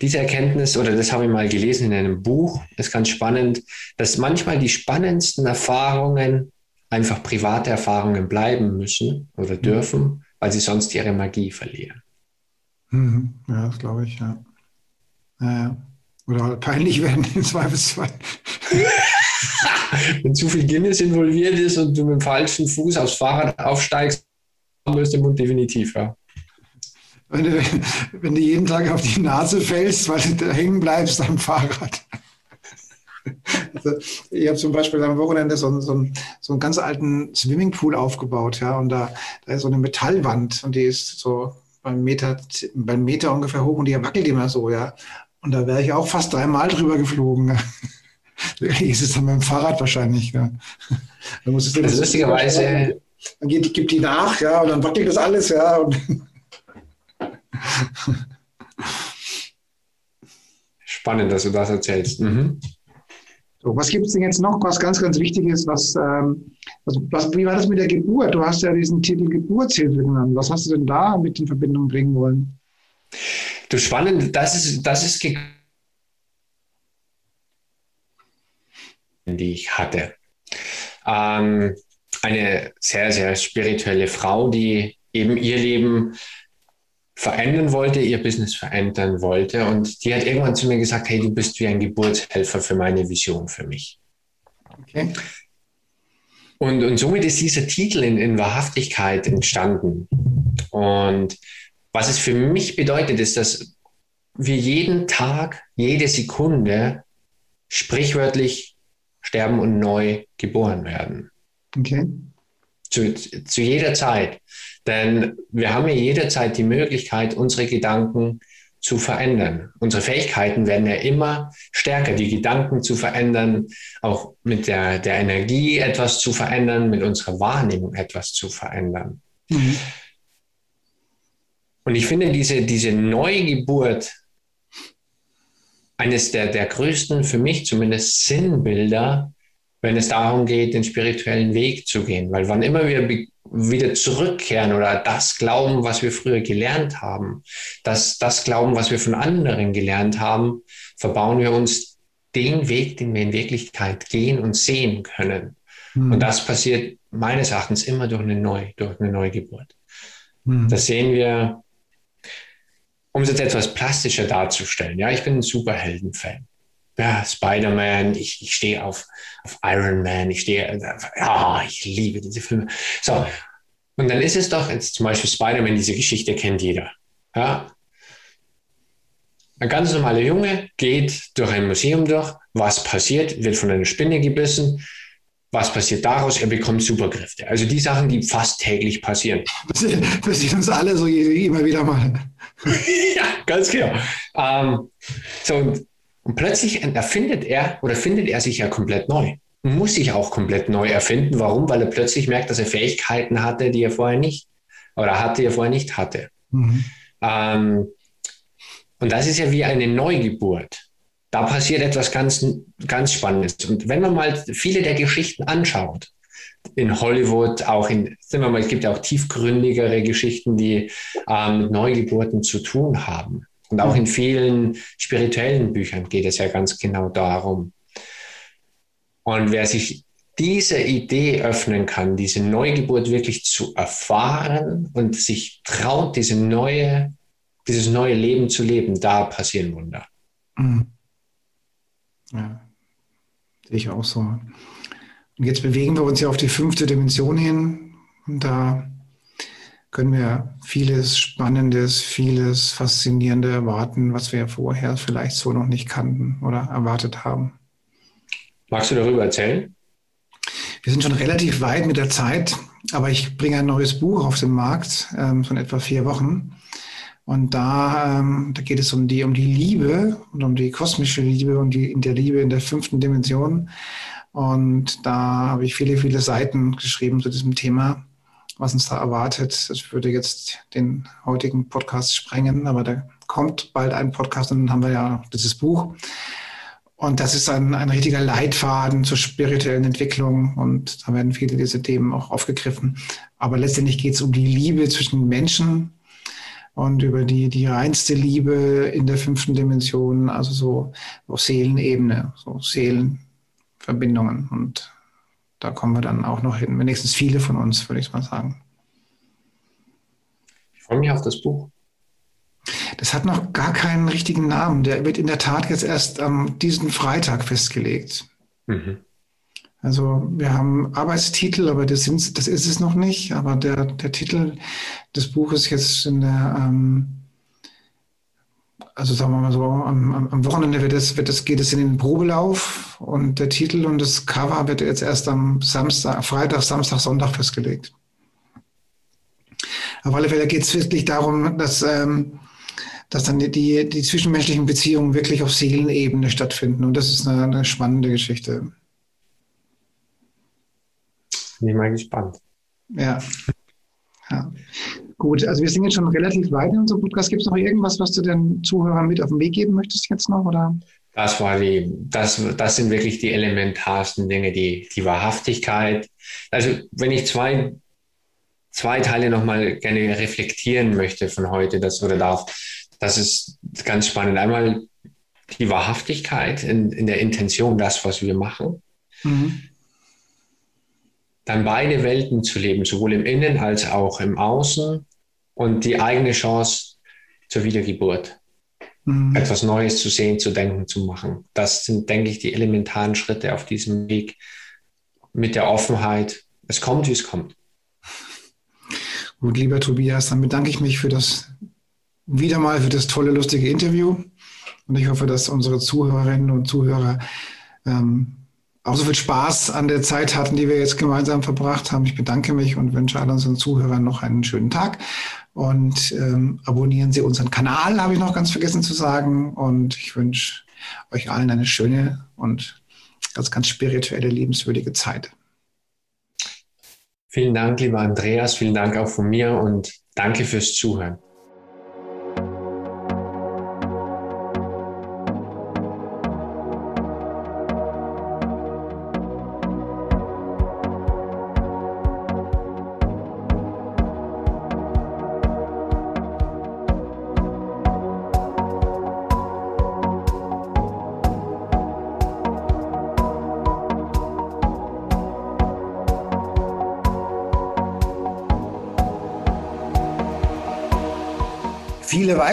diese Erkenntnis, oder das habe ich mal gelesen in einem Buch, ist ganz spannend, dass manchmal die spannendsten Erfahrungen einfach private Erfahrungen bleiben müssen oder dürfen, weil sie sonst ihre Magie verlieren. Mhm. Ja, das glaube ich, ja. ja, ja. Oder peinlich werden im Zweifelsfall. Wenn zu viel Guinness involviert ist und du mit dem falschen Fuß aufs Fahrrad aufsteigst, löst der Mund definitiv, ja. Wenn du, wenn du jeden Tag auf die Nase fällst, weil du hängen bleibst am Fahrrad. Also, ich habe zum Beispiel am Wochenende so, so, so, einen ganz alten Swimmingpool aufgebaut, ja, und da, da ist so eine Metallwand und die ist so beim Meter, beim Meter ungefähr hoch und die wackelt immer so, ja. Und da wäre ich auch fast dreimal drüber geflogen. ist es dann mit dem Fahrrad wahrscheinlich. Ja. Dann muss es also lustigerweise. Dann geht, gibt die nach, ja, und dann wackelt das alles, ja. Spannend, dass du das erzählst. Mhm. So, was gibt es denn jetzt noch, was ganz, ganz wichtig ist? Was, ähm, was, was, wie war das mit der Geburt? Du hast ja diesen Titel Geburtshilfe genannt. Was hast du denn da mit in Verbindung bringen wollen? Du spannend, das ist, das ist die ich hatte. Ähm, eine sehr, sehr spirituelle Frau, die eben ihr Leben verändern wollte, ihr Business verändern wollte. Und die hat irgendwann zu mir gesagt, hey, du bist wie ein Geburtshelfer für meine Vision, für mich. Okay. Und, und somit ist dieser Titel in, in Wahrhaftigkeit entstanden. Und was es für mich bedeutet, ist, dass wir jeden Tag, jede Sekunde sprichwörtlich sterben und neu geboren werden. Okay. Zu, zu jeder Zeit. Denn wir haben ja jederzeit die Möglichkeit, unsere Gedanken zu verändern. Unsere Fähigkeiten werden ja immer stärker, die Gedanken zu verändern, auch mit der, der Energie etwas zu verändern, mit unserer Wahrnehmung etwas zu verändern. Mhm. Und ich finde diese, diese Neugeburt eines der, der größten, für mich zumindest, Sinnbilder, wenn es darum geht, den spirituellen Weg zu gehen. Weil wann immer wir wieder zurückkehren oder das glauben, was wir früher gelernt haben, das, das glauben, was wir von anderen gelernt haben, verbauen wir uns den Weg, den wir in Wirklichkeit gehen und sehen können. Mhm. Und das passiert meines Erachtens immer durch eine, Neu, durch eine Neugeburt. Mhm. Das sehen wir, um es jetzt etwas plastischer darzustellen. Ja, ich bin ein Superhelden-Fan ja, Spider-Man, ich, ich stehe auf, auf Iron Man, ich stehe, ja, ich liebe diese Filme. So, und dann ist es doch, jetzt zum Beispiel Spider-Man, diese Geschichte kennt jeder. Ja. Ein ganz normaler Junge geht durch ein Museum durch, was passiert, wird von einer Spinne gebissen, was passiert daraus? Er bekommt Superkräfte. Also die Sachen, die fast täglich passieren. Das passiert uns alle so immer wieder mal. ja, ganz genau. Ähm, so, und plötzlich erfindet er oder findet er sich ja komplett neu. Muss sich auch komplett neu erfinden. Warum? Weil er plötzlich merkt, dass er Fähigkeiten hatte, die er vorher nicht oder hatte, die er vorher nicht hatte. Mhm. Ähm, und das ist ja wie eine Neugeburt. Da passiert etwas ganz, ganz Spannendes. Und wenn man mal viele der Geschichten anschaut, in Hollywood, auch in, sind wir mal, es gibt ja auch tiefgründigere Geschichten, die ähm, mit Neugeburten zu tun haben. Und auch in vielen spirituellen Büchern geht es ja ganz genau darum. Und wer sich diese Idee öffnen kann, diese Neugeburt wirklich zu erfahren und sich traut, diese neue, dieses neue Leben zu leben, da passieren Wunder. Mhm. Ja, sehe ich auch so. Und jetzt bewegen wir uns ja auf die fünfte Dimension hin. Und da können wir vieles Spannendes, vieles Faszinierende erwarten, was wir vorher vielleicht so noch nicht kannten oder erwartet haben. Magst du darüber erzählen? Wir sind schon relativ weit mit der Zeit. aber ich bringe ein neues Buch auf den Markt ähm, von etwa vier Wochen. Und da, ähm, da geht es um die, um die Liebe und um die kosmische Liebe und die in der Liebe in der fünften Dimension. Und da habe ich viele, viele Seiten geschrieben zu diesem Thema, was uns da erwartet. Das würde jetzt den heutigen Podcast sprengen, aber da kommt bald ein Podcast und dann haben wir ja dieses Buch. Und das ist ein, ein richtiger Leitfaden zur spirituellen Entwicklung und da werden viele dieser Themen auch aufgegriffen. Aber letztendlich geht es um die Liebe zwischen Menschen und über die, die reinste Liebe in der fünften Dimension, also so auf Seelenebene, so Seelenverbindungen. Und da kommen wir dann auch noch hin. Wenigstens viele von uns, würde ich mal sagen. Ich freue mich auf das Buch. Das hat noch gar keinen richtigen Namen. Der wird in der Tat jetzt erst am diesen Freitag festgelegt. Mhm. Also wir haben Arbeitstitel, aber das, sind, das ist es noch nicht. Aber der, der Titel des Buches jetzt in der, ähm, also sagen wir mal so, am, am Wochenende wird es, wird es, geht es in den Probelauf und der Titel und das Cover wird jetzt erst am Samstag, Freitag, Samstag, Sonntag festgelegt. Auf alle Fälle geht es wirklich darum, dass, ähm, dass dann die, die, die zwischenmenschlichen Beziehungen wirklich auf Seelenebene stattfinden. Und das ist eine, eine spannende Geschichte. Bin ich mal gespannt. Ja. ja. Gut, also wir sind jetzt schon relativ weit in unserem Podcast. Gibt es noch irgendwas, was du den Zuhörern mit auf den Weg geben möchtest jetzt noch? Oder? Das war die, das, das sind wirklich die elementarsten Dinge, die, die Wahrhaftigkeit. Also wenn ich zwei, zwei Teile nochmal gerne reflektieren möchte von heute, das oder darf, das ist ganz spannend. Einmal die Wahrhaftigkeit in, in der Intention, das, was wir machen. Mhm dann beide Welten zu leben, sowohl im Innen als auch im Außen und die eigene Chance zur Wiedergeburt. Mhm. Etwas Neues zu sehen, zu denken, zu machen. Das sind, denke ich, die elementaren Schritte auf diesem Weg mit der Offenheit. Es kommt, wie es kommt. Gut, lieber Tobias, dann bedanke ich mich für das wieder mal für das tolle, lustige Interview. Und ich hoffe, dass unsere Zuhörerinnen und Zuhörer ähm, auch so viel Spaß an der Zeit hatten, die wir jetzt gemeinsam verbracht haben. Ich bedanke mich und wünsche all unseren Zuhörern noch einen schönen Tag. Und ähm, abonnieren Sie unseren Kanal, habe ich noch ganz vergessen zu sagen. Und ich wünsche euch allen eine schöne und ganz, ganz spirituelle, lebenswürdige Zeit. Vielen Dank, lieber Andreas. Vielen Dank auch von mir und danke fürs Zuhören.